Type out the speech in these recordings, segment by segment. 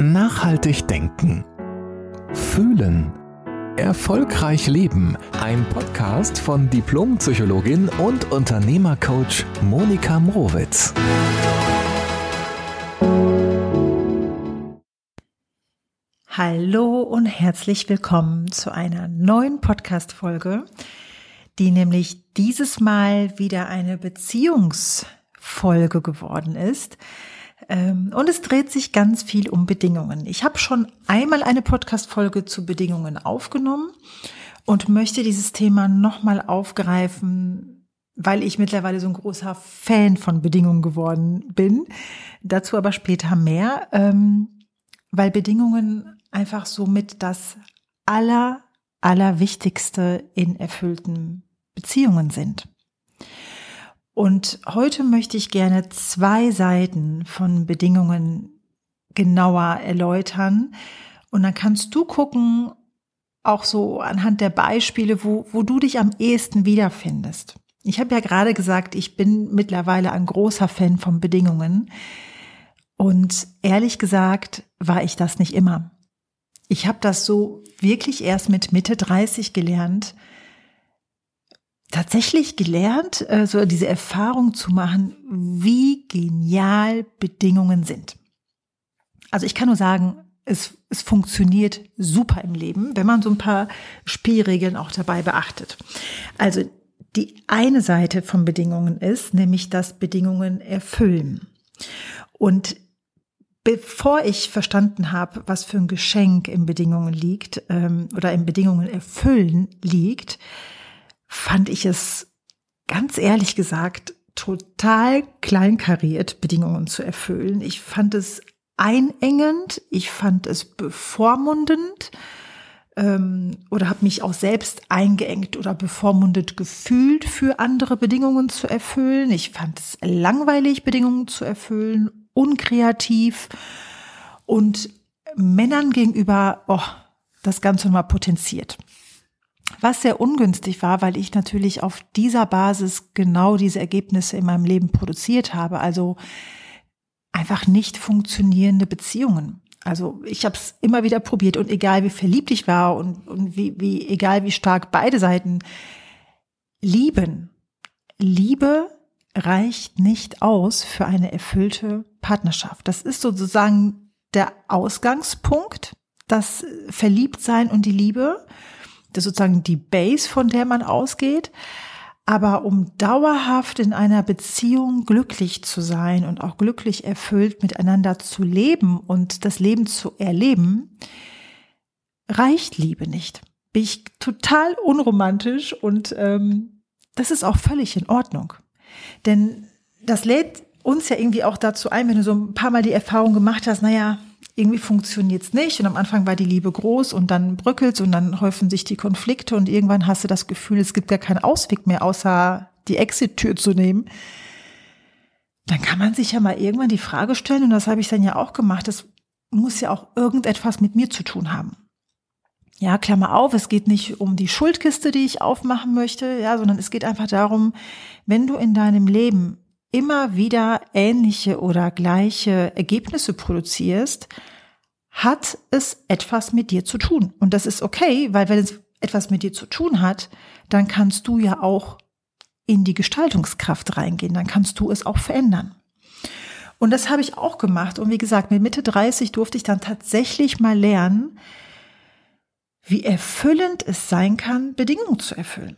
Nachhaltig denken. Fühlen. Erfolgreich leben. Ein Podcast von Diplompsychologin und Unternehmercoach Monika Mrowitz. Hallo und herzlich willkommen zu einer neuen Podcast-Folge, die nämlich dieses Mal wieder eine Beziehungsfolge geworden ist. Ähm, und es dreht sich ganz viel um Bedingungen. Ich habe schon einmal eine Podcast-Folge zu Bedingungen aufgenommen und möchte dieses Thema nochmal aufgreifen, weil ich mittlerweile so ein großer Fan von Bedingungen geworden bin. Dazu aber später mehr, ähm, weil Bedingungen einfach somit das aller, allerwichtigste in erfüllten Beziehungen sind. Und heute möchte ich gerne zwei Seiten von Bedingungen genauer erläutern. Und dann kannst du gucken, auch so anhand der Beispiele, wo, wo du dich am ehesten wiederfindest. Ich habe ja gerade gesagt, ich bin mittlerweile ein großer Fan von Bedingungen. Und ehrlich gesagt war ich das nicht immer. Ich habe das so wirklich erst mit Mitte 30 gelernt, tatsächlich gelernt, äh, so diese Erfahrung zu machen, wie genial Bedingungen sind. Also ich kann nur sagen, es, es funktioniert super im Leben, wenn man so ein paar Spielregeln auch dabei beachtet. Also die eine Seite von Bedingungen ist, nämlich dass Bedingungen erfüllen. Und bevor ich verstanden habe, was für ein Geschenk in Bedingungen liegt ähm, oder in Bedingungen erfüllen liegt, fand ich es ganz ehrlich gesagt total kleinkariert, Bedingungen zu erfüllen. Ich fand es einengend, ich fand es bevormundend ähm, oder habe mich auch selbst eingeengt oder bevormundet gefühlt, für andere Bedingungen zu erfüllen. Ich fand es langweilig, Bedingungen zu erfüllen, unkreativ und Männern gegenüber, oh, das Ganze mal potenziert. Was sehr ungünstig war, weil ich natürlich auf dieser Basis genau diese Ergebnisse in meinem Leben produziert habe. Also einfach nicht funktionierende Beziehungen. Also ich habe es immer wieder probiert und egal wie verliebt ich war und, und wie, wie egal wie stark beide Seiten lieben, Liebe reicht nicht aus für eine erfüllte Partnerschaft. Das ist sozusagen der Ausgangspunkt, das Verliebtsein und die Liebe. Das ist sozusagen die Base, von der man ausgeht. Aber um dauerhaft in einer Beziehung glücklich zu sein und auch glücklich erfüllt miteinander zu leben und das Leben zu erleben, reicht Liebe nicht. Bin ich total unromantisch und ähm, das ist auch völlig in Ordnung. Denn das lädt uns ja irgendwie auch dazu ein, wenn du so ein paar Mal die Erfahrung gemacht hast, naja, irgendwie funktioniert's nicht und am Anfang war die Liebe groß und dann bröckelt's und dann häufen sich die Konflikte und irgendwann hast du das Gefühl, es gibt gar keinen Ausweg mehr, außer die Exit-Tür zu nehmen. Dann kann man sich ja mal irgendwann die Frage stellen und das habe ich dann ja auch gemacht, das muss ja auch irgendetwas mit mir zu tun haben. Ja, Klammer auf, es geht nicht um die Schuldkiste, die ich aufmachen möchte, ja, sondern es geht einfach darum, wenn du in deinem Leben immer wieder ähnliche oder gleiche Ergebnisse produzierst, hat es etwas mit dir zu tun. Und das ist okay, weil wenn es etwas mit dir zu tun hat, dann kannst du ja auch in die Gestaltungskraft reingehen, dann kannst du es auch verändern. Und das habe ich auch gemacht. Und wie gesagt, mit Mitte 30 durfte ich dann tatsächlich mal lernen, wie erfüllend es sein kann, Bedingungen zu erfüllen.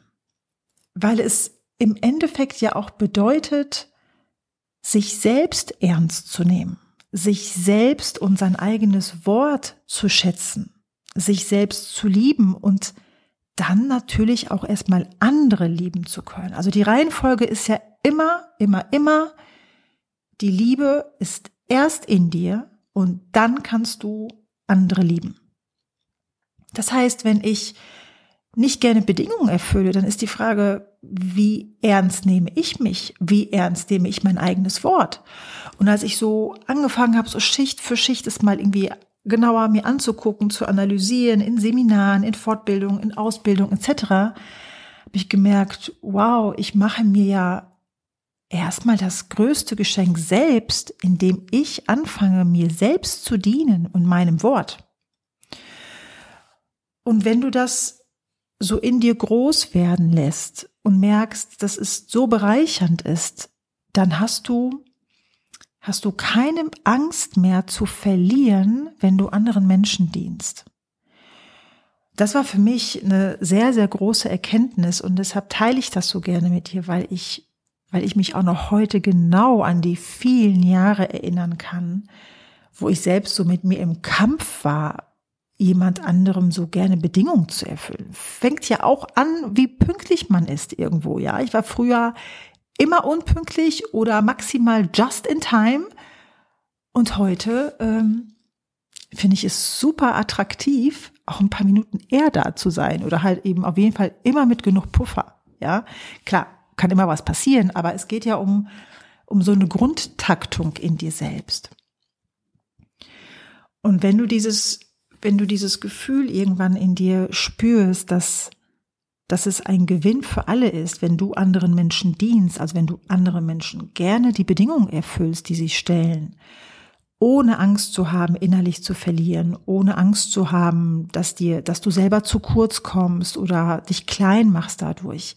Weil es im Endeffekt ja auch bedeutet, sich selbst ernst zu nehmen, sich selbst und sein eigenes Wort zu schätzen, sich selbst zu lieben und dann natürlich auch erstmal andere lieben zu können. Also die Reihenfolge ist ja immer, immer, immer, die Liebe ist erst in dir und dann kannst du andere lieben. Das heißt, wenn ich nicht gerne Bedingungen erfülle, dann ist die Frage, wie ernst nehme ich mich? Wie ernst nehme ich mein eigenes Wort? Und als ich so angefangen habe, so Schicht für Schicht es mal irgendwie genauer mir anzugucken, zu analysieren, in Seminaren, in Fortbildung, in Ausbildung etc., habe ich gemerkt, wow, ich mache mir ja erstmal das größte Geschenk selbst, indem ich anfange, mir selbst zu dienen und meinem Wort. Und wenn du das so in dir groß werden lässt und merkst, dass es so bereichernd ist, dann hast du hast du keine Angst mehr zu verlieren, wenn du anderen Menschen dienst. Das war für mich eine sehr, sehr große Erkenntnis und deshalb teile ich das so gerne mit dir, weil ich, weil ich mich auch noch heute genau an die vielen Jahre erinnern kann, wo ich selbst so mit mir im Kampf war, jemand anderem so gerne Bedingungen zu erfüllen. Fängt ja auch an, wie pünktlich man ist irgendwo, ja. Ich war früher immer unpünktlich oder maximal just in time. Und heute ähm, finde ich es super attraktiv, auch ein paar Minuten eher da zu sein oder halt eben auf jeden Fall immer mit genug Puffer. Ja, klar, kann immer was passieren, aber es geht ja um, um so eine Grundtaktung in dir selbst. Und wenn du dieses, wenn du dieses Gefühl irgendwann in dir spürst, dass dass es ein Gewinn für alle ist, wenn du anderen Menschen dienst, also wenn du andere Menschen gerne die Bedingungen erfüllst, die sie stellen, ohne Angst zu haben, innerlich zu verlieren, ohne Angst zu haben, dass dir, dass du selber zu kurz kommst oder dich klein machst dadurch,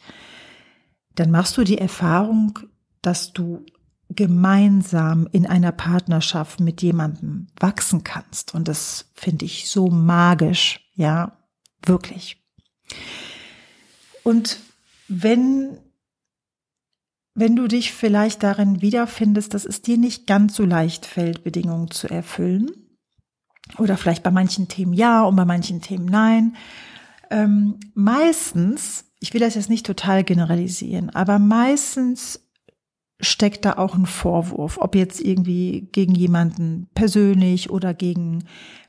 dann machst du die Erfahrung, dass du gemeinsam in einer Partnerschaft mit jemandem wachsen kannst. Und das finde ich so magisch, ja, wirklich. Und wenn, wenn du dich vielleicht darin wiederfindest, dass es dir nicht ganz so leicht fällt, Bedingungen zu erfüllen, oder vielleicht bei manchen Themen ja und bei manchen Themen nein, ähm, meistens, ich will das jetzt nicht total generalisieren, aber meistens steckt da auch ein Vorwurf, ob jetzt irgendwie gegen jemanden persönlich oder gegen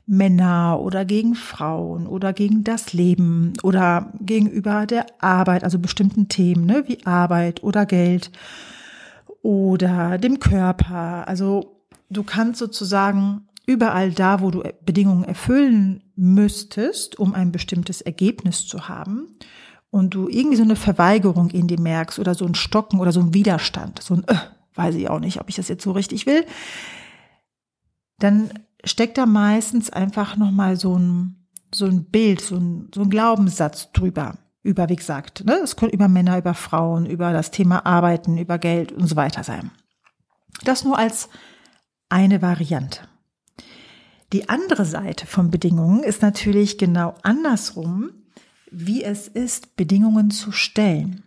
Männer oder gegen Frauen oder gegen das Leben oder gegenüber der Arbeit, also bestimmten Themen, ne, wie Arbeit oder Geld oder dem Körper. Also du kannst sozusagen überall da, wo du Bedingungen erfüllen müsstest, um ein bestimmtes Ergebnis zu haben, und du irgendwie so eine Verweigerung in dir merkst oder so ein Stocken oder so ein Widerstand, so ein, äh, weiß ich auch nicht, ob ich das jetzt so richtig will, dann steckt da meistens einfach nochmal so ein, so ein Bild, so ein, so ein Glaubenssatz drüber. Über, wie gesagt, ne? es könnte über Männer, über Frauen, über das Thema Arbeiten, über Geld und so weiter sein. Das nur als eine Variante. Die andere Seite von Bedingungen ist natürlich genau andersrum, wie es ist, Bedingungen zu stellen.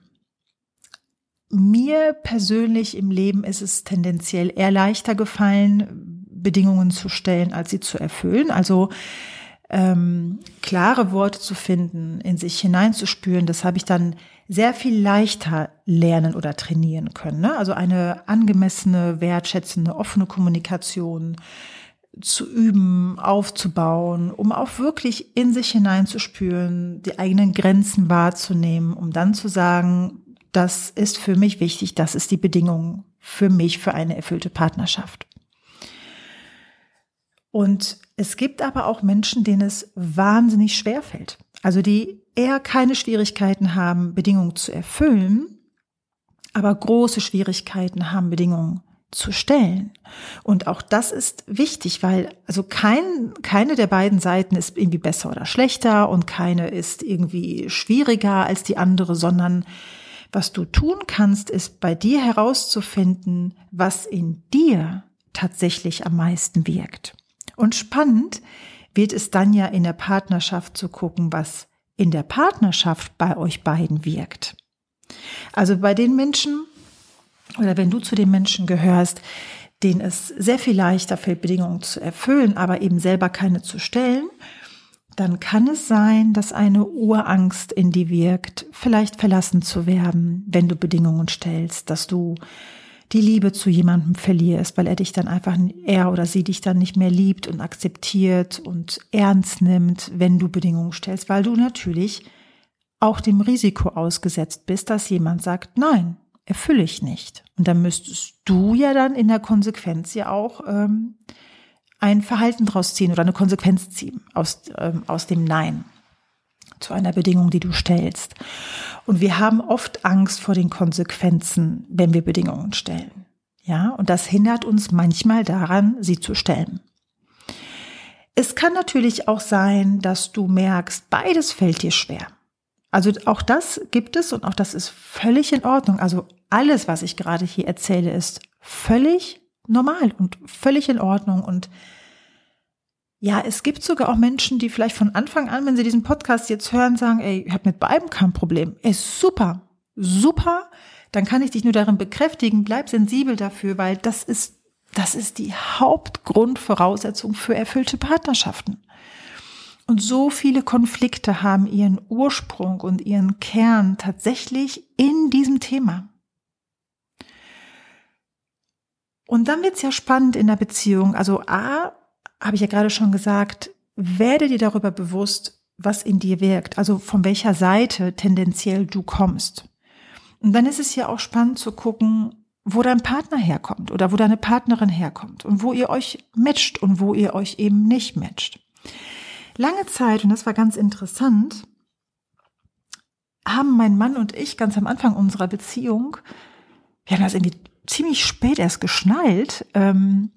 Mir persönlich im Leben ist es tendenziell eher leichter gefallen, Bedingungen zu stellen, als sie zu erfüllen. Also ähm, klare Worte zu finden, in sich hineinzuspüren, das habe ich dann sehr viel leichter lernen oder trainieren können. Ne? Also eine angemessene, wertschätzende, offene Kommunikation zu üben, aufzubauen, um auch wirklich in sich hineinzuspüren, die eigenen Grenzen wahrzunehmen, um dann zu sagen, das ist für mich wichtig, das ist die Bedingung für mich für eine erfüllte Partnerschaft. Und es gibt aber auch Menschen, denen es wahnsinnig schwer fällt. Also die eher keine Schwierigkeiten haben, Bedingungen zu erfüllen, aber große Schwierigkeiten haben, Bedingungen zu stellen. Und auch das ist wichtig, weil also kein, keine der beiden Seiten ist irgendwie besser oder schlechter und keine ist irgendwie schwieriger als die andere, sondern was du tun kannst, ist bei dir herauszufinden, was in dir tatsächlich am meisten wirkt. Und spannend wird es dann ja in der Partnerschaft zu gucken, was in der Partnerschaft bei euch beiden wirkt. Also bei den Menschen oder wenn du zu den Menschen gehörst, denen es sehr viel leichter fällt, Bedingungen zu erfüllen, aber eben selber keine zu stellen, dann kann es sein, dass eine Urangst in dir wirkt, vielleicht verlassen zu werden, wenn du Bedingungen stellst, dass du die Liebe zu jemandem verlierst, weil er dich dann einfach, er oder sie dich dann nicht mehr liebt und akzeptiert und ernst nimmt, wenn du Bedingungen stellst, weil du natürlich auch dem Risiko ausgesetzt bist, dass jemand sagt, nein, erfülle ich nicht. Und dann müsstest du ja dann in der Konsequenz ja auch ähm, ein Verhalten draus ziehen oder eine Konsequenz ziehen aus, ähm, aus dem Nein. zu einer Bedingung, die du stellst. Und wir haben oft Angst vor den Konsequenzen, wenn wir Bedingungen stellen. Ja, und das hindert uns manchmal daran, sie zu stellen. Es kann natürlich auch sein, dass du merkst, beides fällt dir schwer. Also auch das gibt es und auch das ist völlig in Ordnung. Also alles, was ich gerade hier erzähle, ist völlig normal und völlig in Ordnung. Und ja, es gibt sogar auch Menschen, die vielleicht von Anfang an, wenn sie diesen Podcast jetzt hören, sagen, ey, ich habe mit beidem kein Problem. Ist super, super. Dann kann ich dich nur darin bekräftigen, bleib sensibel dafür, weil das ist, das ist die Hauptgrundvoraussetzung für erfüllte Partnerschaften. Und so viele Konflikte haben ihren Ursprung und ihren Kern tatsächlich in diesem Thema. Und dann wird's ja spannend in der Beziehung. Also A, habe ich ja gerade schon gesagt, werde dir darüber bewusst, was in dir wirkt, also von welcher Seite tendenziell du kommst. Und dann ist es ja auch spannend zu gucken, wo dein Partner herkommt oder wo deine Partnerin herkommt und wo ihr euch matcht und wo ihr euch eben nicht matcht. Lange Zeit, und das war ganz interessant, haben mein Mann und ich ganz am Anfang unserer Beziehung, wir haben das irgendwie ziemlich spät erst geschnallt, ähm,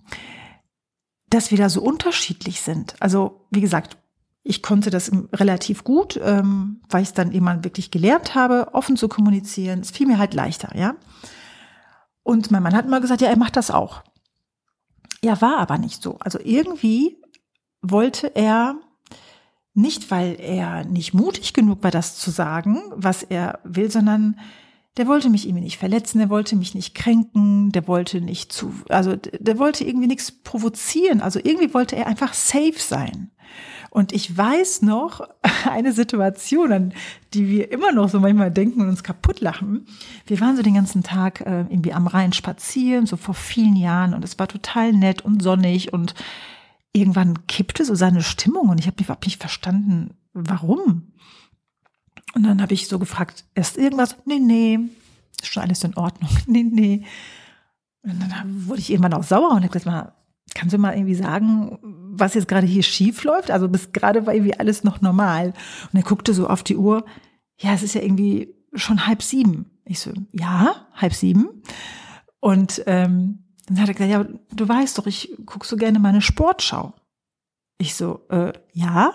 dass wir da so unterschiedlich sind. Also wie gesagt, ich konnte das relativ gut, ähm, weil ich es dann eben wirklich gelernt habe, offen zu kommunizieren. Es fiel mir halt leichter, ja. Und mein Mann hat immer gesagt, ja, er macht das auch. Ja, war aber nicht so. Also irgendwie wollte er nicht, weil er nicht mutig genug war, das zu sagen, was er will, sondern der wollte mich irgendwie nicht verletzen, der wollte mich nicht kränken, der wollte nicht zu, also der wollte irgendwie nichts provozieren. Also irgendwie wollte er einfach safe sein. Und ich weiß noch eine Situation, an die wir immer noch so manchmal denken und uns kaputt lachen. Wir waren so den ganzen Tag äh, irgendwie am Rhein spazieren, so vor vielen Jahren, und es war total nett und sonnig und irgendwann kippte so seine Stimmung und ich habe überhaupt nicht verstanden, warum. Und dann habe ich so gefragt, ist irgendwas? Nee, nee, ist schon alles in Ordnung. Nee, nee. Und dann wurde ich irgendwann auch sauer und habe gesagt, mal, kannst du mal irgendwie sagen, was jetzt gerade hier schief läuft? Also bis gerade war irgendwie alles noch normal. Und er guckte so auf die Uhr. Ja, es ist ja irgendwie schon halb sieben. Ich so, ja, halb sieben. Und ähm, dann hat er gesagt, ja, du weißt doch, ich guck so gerne meine Sportschau. Ich so, äh, ja.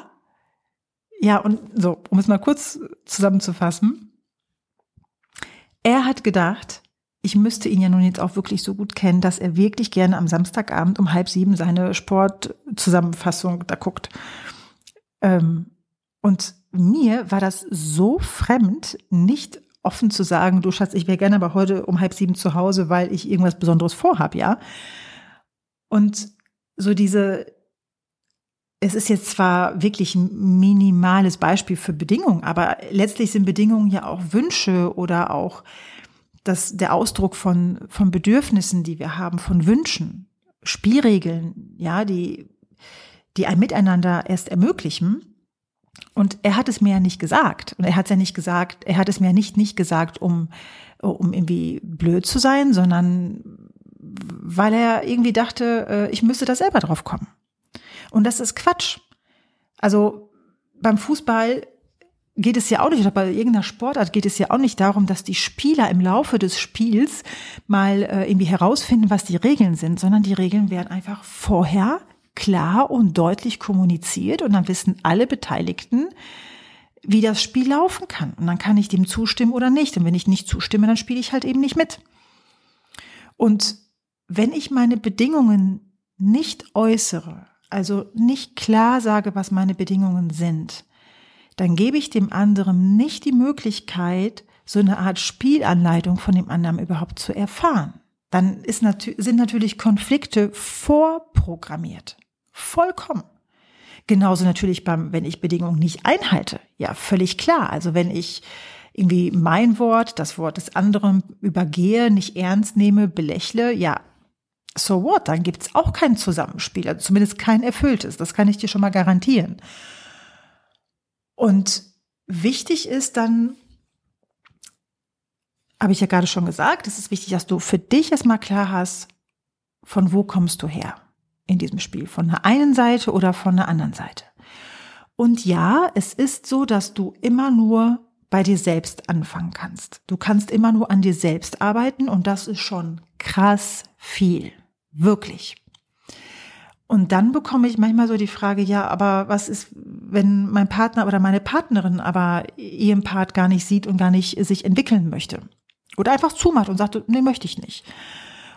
Ja, und so, um es mal kurz zusammenzufassen. Er hat gedacht, ich müsste ihn ja nun jetzt auch wirklich so gut kennen, dass er wirklich gerne am Samstagabend um halb sieben seine Sportzusammenfassung da guckt. Ähm, und mir war das so fremd, nicht offen zu sagen, du Schatz, ich wäre gerne aber heute um halb sieben zu Hause, weil ich irgendwas Besonderes vorhab, ja. Und so diese, es ist jetzt zwar wirklich ein minimales Beispiel für Bedingungen, aber letztlich sind Bedingungen ja auch Wünsche oder auch das, der Ausdruck von, von Bedürfnissen, die wir haben, von Wünschen, Spielregeln, ja, die, die ein Miteinander erst ermöglichen. Und er hat es mir ja nicht gesagt. Und er hat es ja nicht gesagt, er hat es mir nicht, nicht gesagt, um, um irgendwie blöd zu sein, sondern weil er irgendwie dachte, äh, ich müsste da selber drauf kommen. Und das ist Quatsch. Also beim Fußball geht es ja auch nicht, oder bei irgendeiner Sportart geht es ja auch nicht darum, dass die Spieler im Laufe des Spiels mal äh, irgendwie herausfinden, was die Regeln sind, sondern die Regeln werden einfach vorher klar und deutlich kommuniziert und dann wissen alle Beteiligten, wie das Spiel laufen kann. Und dann kann ich dem zustimmen oder nicht. Und wenn ich nicht zustimme, dann spiele ich halt eben nicht mit. Und wenn ich meine Bedingungen nicht äußere, also nicht klar sage, was meine Bedingungen sind, dann gebe ich dem anderen nicht die Möglichkeit, so eine Art Spielanleitung von dem anderen überhaupt zu erfahren. Dann ist nat sind natürlich Konflikte vorprogrammiert. Vollkommen. Genauso natürlich beim, wenn ich Bedingungen nicht einhalte. Ja, völlig klar. Also wenn ich irgendwie mein Wort, das Wort des anderen übergehe, nicht ernst nehme, belächle, ja, so what? Dann gibt's auch kein Zusammenspiel, also zumindest kein erfülltes. Das kann ich dir schon mal garantieren. Und wichtig ist dann, habe ich ja gerade schon gesagt, es ist wichtig, dass du für dich erstmal klar hast, von wo kommst du her in diesem Spiel, von der einen Seite oder von der anderen Seite. Und ja, es ist so, dass du immer nur bei dir selbst anfangen kannst. Du kannst immer nur an dir selbst arbeiten und das ist schon krass viel. Wirklich. Und dann bekomme ich manchmal so die Frage, ja, aber was ist, wenn mein Partner oder meine Partnerin aber ihren Part gar nicht sieht und gar nicht sich entwickeln möchte? Oder einfach zumacht und sagt, nee, möchte ich nicht.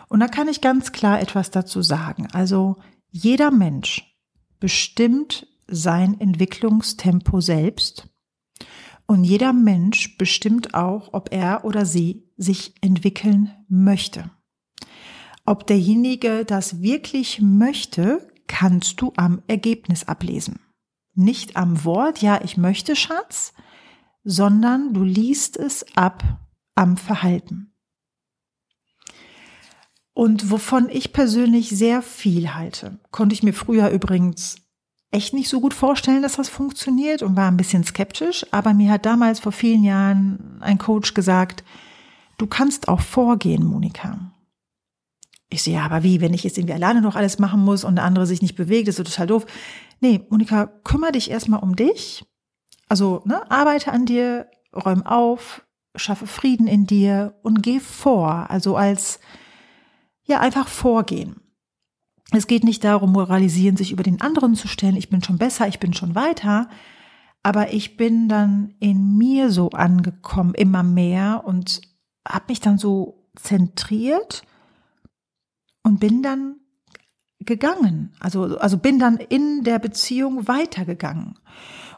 Und da kann ich ganz klar etwas dazu sagen. Also jeder Mensch bestimmt sein Entwicklungstempo selbst. Und jeder Mensch bestimmt auch, ob er oder sie sich entwickeln möchte. Ob derjenige das wirklich möchte, kannst du am Ergebnis ablesen. Nicht am Wort, ja, ich möchte, Schatz, sondern du liest es ab am Verhalten. Und wovon ich persönlich sehr viel halte, konnte ich mir früher übrigens echt nicht so gut vorstellen, dass das funktioniert und war ein bisschen skeptisch. Aber mir hat damals vor vielen Jahren ein Coach gesagt, du kannst auch vorgehen, Monika. Ich sehe, so, ja, aber wie, wenn ich jetzt irgendwie alleine noch alles machen muss und der andere sich nicht bewegt, ist so total doof. Nee, Monika, kümmere dich erstmal um dich. Also, ne, arbeite an dir, räum auf, schaffe Frieden in dir und geh vor. Also als, ja, einfach vorgehen. Es geht nicht darum, moralisieren, sich über den anderen zu stellen, ich bin schon besser, ich bin schon weiter, aber ich bin dann in mir so angekommen, immer mehr und habe mich dann so zentriert und bin dann gegangen, also, also bin dann in der Beziehung weitergegangen.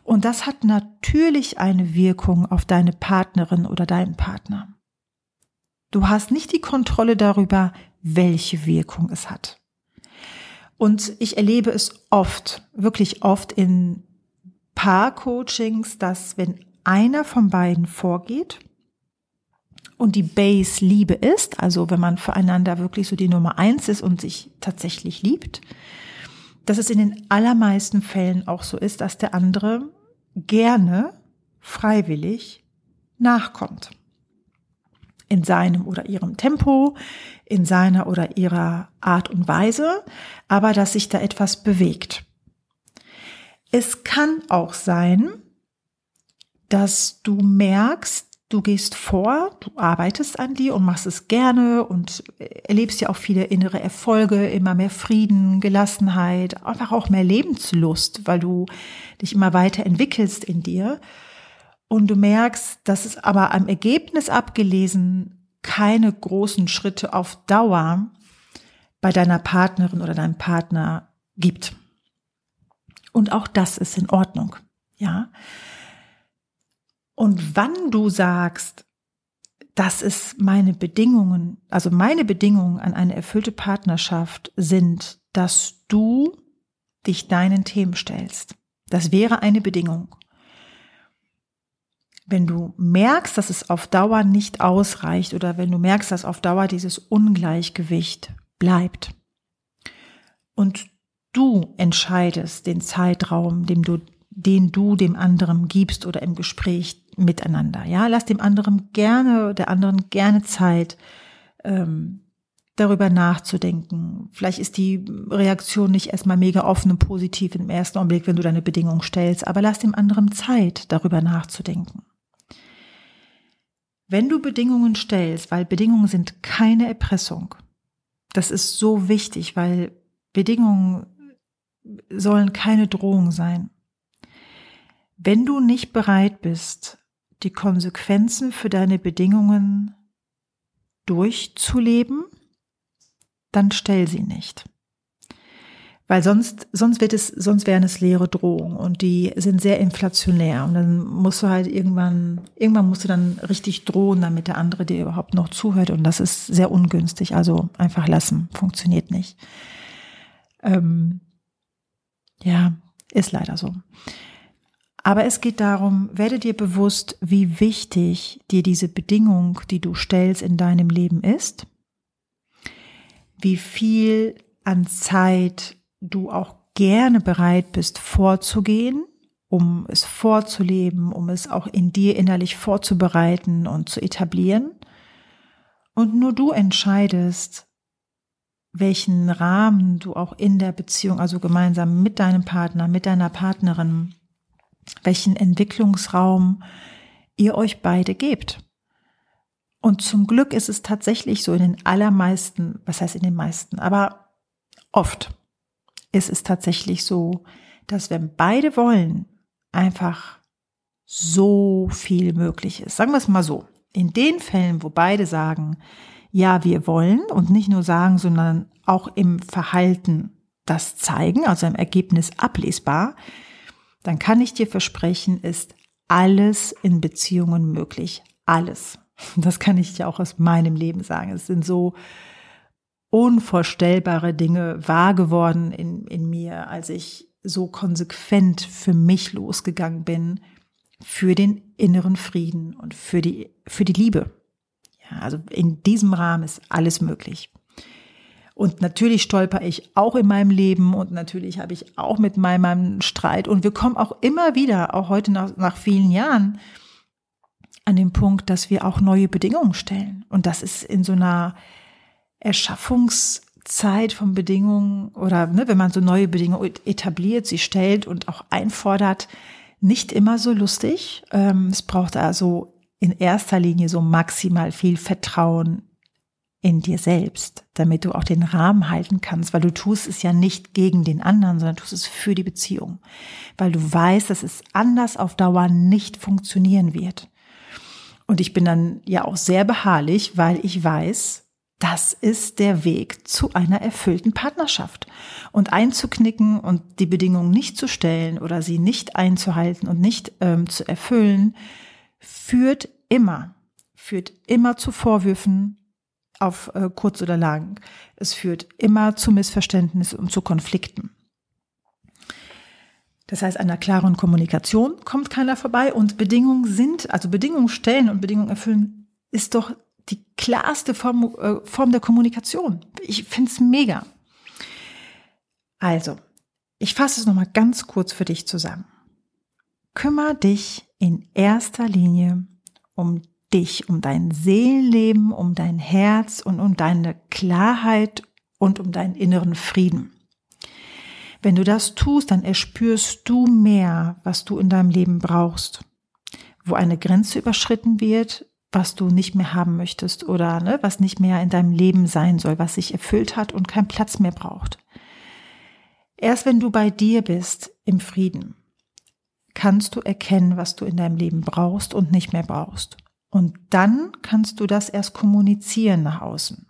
Und das hat natürlich eine Wirkung auf deine Partnerin oder deinen Partner. Du hast nicht die Kontrolle darüber, welche Wirkung es hat. Und ich erlebe es oft, wirklich oft in Paar-Coachings, dass wenn einer von beiden vorgeht und die Base Liebe ist, also wenn man füreinander wirklich so die Nummer eins ist und sich tatsächlich liebt, dass es in den allermeisten Fällen auch so ist, dass der andere gerne freiwillig nachkommt in seinem oder ihrem Tempo, in seiner oder ihrer Art und Weise, aber dass sich da etwas bewegt. Es kann auch sein, dass du merkst, du gehst vor, du arbeitest an dir und machst es gerne und erlebst ja auch viele innere Erfolge, immer mehr Frieden, Gelassenheit, einfach auch mehr Lebenslust, weil du dich immer weiter entwickelst in dir und du merkst, dass es aber am Ergebnis abgelesen keine großen Schritte auf Dauer bei deiner Partnerin oder deinem Partner gibt. Und auch das ist in Ordnung, ja. Und wann du sagst, das ist meine Bedingungen, also meine Bedingungen an eine erfüllte Partnerschaft sind, dass du dich deinen Themen stellst. Das wäre eine Bedingung wenn du merkst, dass es auf Dauer nicht ausreicht oder wenn du merkst, dass auf Dauer dieses Ungleichgewicht bleibt und du entscheidest den Zeitraum, dem du, den du dem anderen gibst oder im Gespräch miteinander. Ja, lass dem anderen gerne, der anderen gerne Zeit, ähm, darüber nachzudenken. Vielleicht ist die Reaktion nicht erstmal mega offen und positiv im ersten Augenblick, wenn du deine Bedingungen stellst, aber lass dem anderen Zeit, darüber nachzudenken. Wenn du Bedingungen stellst, weil Bedingungen sind keine Erpressung, das ist so wichtig, weil Bedingungen sollen keine Drohung sein. Wenn du nicht bereit bist, die Konsequenzen für deine Bedingungen durchzuleben, dann stell sie nicht. Weil sonst, sonst wird es, sonst wären es leere Drohungen und die sind sehr inflationär. Und dann musst du halt irgendwann, irgendwann musst du dann richtig drohen, damit der andere dir überhaupt noch zuhört. Und das ist sehr ungünstig. Also einfach lassen. Funktioniert nicht. Ähm, ja, ist leider so. Aber es geht darum, werde dir bewusst, wie wichtig dir diese Bedingung, die du stellst in deinem Leben ist, wie viel an Zeit du auch gerne bereit bist vorzugehen, um es vorzuleben, um es auch in dir innerlich vorzubereiten und zu etablieren. Und nur du entscheidest, welchen Rahmen du auch in der Beziehung, also gemeinsam mit deinem Partner, mit deiner Partnerin welchen Entwicklungsraum ihr euch beide gebt. Und zum Glück ist es tatsächlich so in den allermeisten, was heißt in den meisten, aber oft ist es tatsächlich so, dass wenn beide wollen, einfach so viel möglich ist. Sagen wir es mal so. In den Fällen, wo beide sagen, ja, wir wollen und nicht nur sagen, sondern auch im Verhalten das zeigen, also im Ergebnis ablesbar, dann kann ich dir versprechen, ist alles in Beziehungen möglich. Alles. Das kann ich dir auch aus meinem Leben sagen. Es sind so unvorstellbare Dinge wahr geworden in, in mir, als ich so konsequent für mich losgegangen bin, für den inneren Frieden und für die, für die Liebe. Ja, also in diesem Rahmen ist alles möglich. Und natürlich stolper ich auch in meinem Leben und natürlich habe ich auch mit meinem Streit und wir kommen auch immer wieder, auch heute nach, nach vielen Jahren, an den Punkt, dass wir auch neue Bedingungen stellen. Und das ist in so einer Erschaffungszeit von Bedingungen oder ne, wenn man so neue Bedingungen etabliert, sie stellt und auch einfordert, nicht immer so lustig. Ähm, es braucht also in erster Linie so maximal viel Vertrauen in dir selbst, damit du auch den Rahmen halten kannst, weil du tust es ja nicht gegen den anderen, sondern tust es für die Beziehung, weil du weißt, dass es anders auf Dauer nicht funktionieren wird. Und ich bin dann ja auch sehr beharrlich, weil ich weiß, das ist der Weg zu einer erfüllten Partnerschaft. Und einzuknicken und die Bedingungen nicht zu stellen oder sie nicht einzuhalten und nicht ähm, zu erfüllen, führt immer, führt immer zu Vorwürfen, auf äh, kurz oder lang. Es führt immer zu Missverständnissen und zu Konflikten. Das heißt, einer klaren Kommunikation kommt keiner vorbei und Bedingungen sind, also Bedingungen stellen und Bedingungen erfüllen, ist doch die klarste Form, äh, Form der Kommunikation. Ich finde es mega. Also, ich fasse es nochmal ganz kurz für dich zusammen. Kümmer dich in erster Linie um dich, um dein Seelenleben, um dein Herz und um deine Klarheit und um deinen inneren Frieden. Wenn du das tust, dann erspürst du mehr, was du in deinem Leben brauchst. Wo eine Grenze überschritten wird, was du nicht mehr haben möchtest oder ne, was nicht mehr in deinem Leben sein soll, was sich erfüllt hat und keinen Platz mehr braucht. Erst wenn du bei dir bist, im Frieden, kannst du erkennen, was du in deinem Leben brauchst und nicht mehr brauchst. Und dann kannst du das erst kommunizieren nach außen.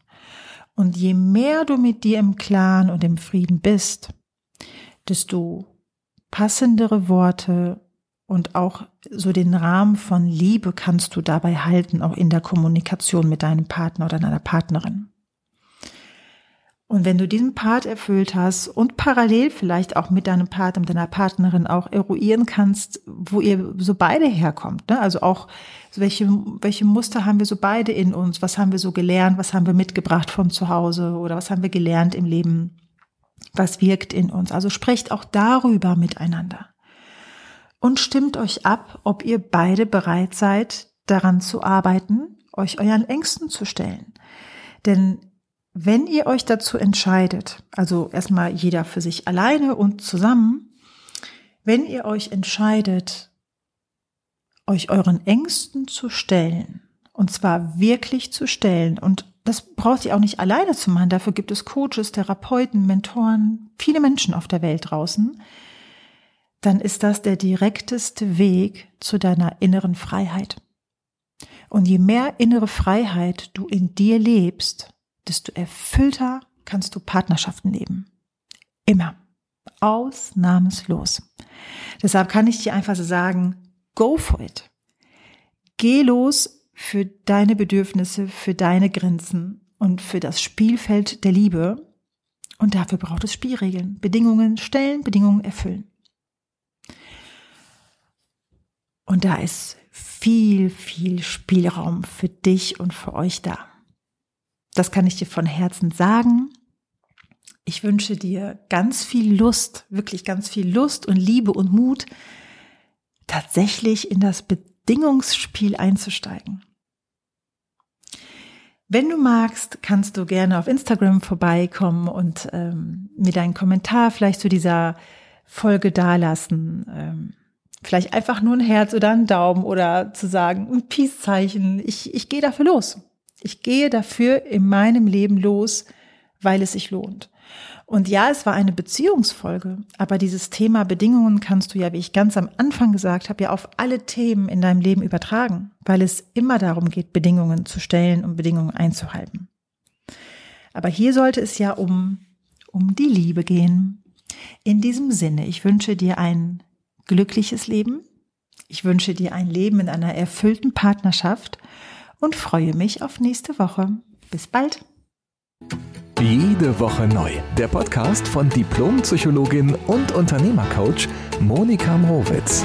Und je mehr du mit dir im Klaren und im Frieden bist, desto passendere Worte und auch so den Rahmen von Liebe kannst du dabei halten, auch in der Kommunikation mit deinem Partner oder deiner Partnerin. Und wenn du diesen Part erfüllt hast und parallel vielleicht auch mit deinem Partner, mit deiner Partnerin auch eruieren kannst, wo ihr so beide herkommt, ne? also auch welche, welche Muster haben wir so beide in uns, was haben wir so gelernt, was haben wir mitgebracht von zu Hause oder was haben wir gelernt im Leben, was wirkt in uns. Also sprecht auch darüber miteinander und stimmt euch ab, ob ihr beide bereit seid, daran zu arbeiten, euch euren Ängsten zu stellen. Denn wenn ihr euch dazu entscheidet, also erstmal jeder für sich alleine und zusammen, wenn ihr euch entscheidet, euch euren Ängsten zu stellen, und zwar wirklich zu stellen, und das braucht ihr auch nicht alleine zu machen, dafür gibt es Coaches, Therapeuten, Mentoren, viele Menschen auf der Welt draußen, dann ist das der direkteste Weg zu deiner inneren Freiheit. Und je mehr innere Freiheit du in dir lebst, desto erfüllter kannst du Partnerschaften leben. Immer. Ausnahmslos. Deshalb kann ich dir einfach so sagen, go for it. Geh los für deine Bedürfnisse, für deine Grenzen und für das Spielfeld der Liebe. Und dafür braucht es Spielregeln. Bedingungen stellen, Bedingungen erfüllen. Und da ist viel, viel Spielraum für dich und für euch da. Das kann ich dir von Herzen sagen. Ich wünsche dir ganz viel Lust, wirklich ganz viel Lust und Liebe und Mut, tatsächlich in das Bedingungsspiel einzusteigen. Wenn du magst, kannst du gerne auf Instagram vorbeikommen und ähm, mir deinen Kommentar vielleicht zu dieser Folge dalassen. Ähm, Vielleicht einfach nur ein Herz oder ein Daumen oder zu sagen, ein Peace-Zeichen. Ich, ich gehe dafür los. Ich gehe dafür in meinem Leben los, weil es sich lohnt. Und ja, es war eine Beziehungsfolge, aber dieses Thema Bedingungen kannst du ja, wie ich ganz am Anfang gesagt habe, ja auf alle Themen in deinem Leben übertragen, weil es immer darum geht, Bedingungen zu stellen und Bedingungen einzuhalten. Aber hier sollte es ja um, um die Liebe gehen. In diesem Sinne, ich wünsche dir ein glückliches Leben. Ich wünsche dir ein Leben in einer erfüllten Partnerschaft und freue mich auf nächste Woche. Bis bald. Jede Woche neu. Der Podcast von Diplompsychologin und Unternehmercoach Monika Mrowitz.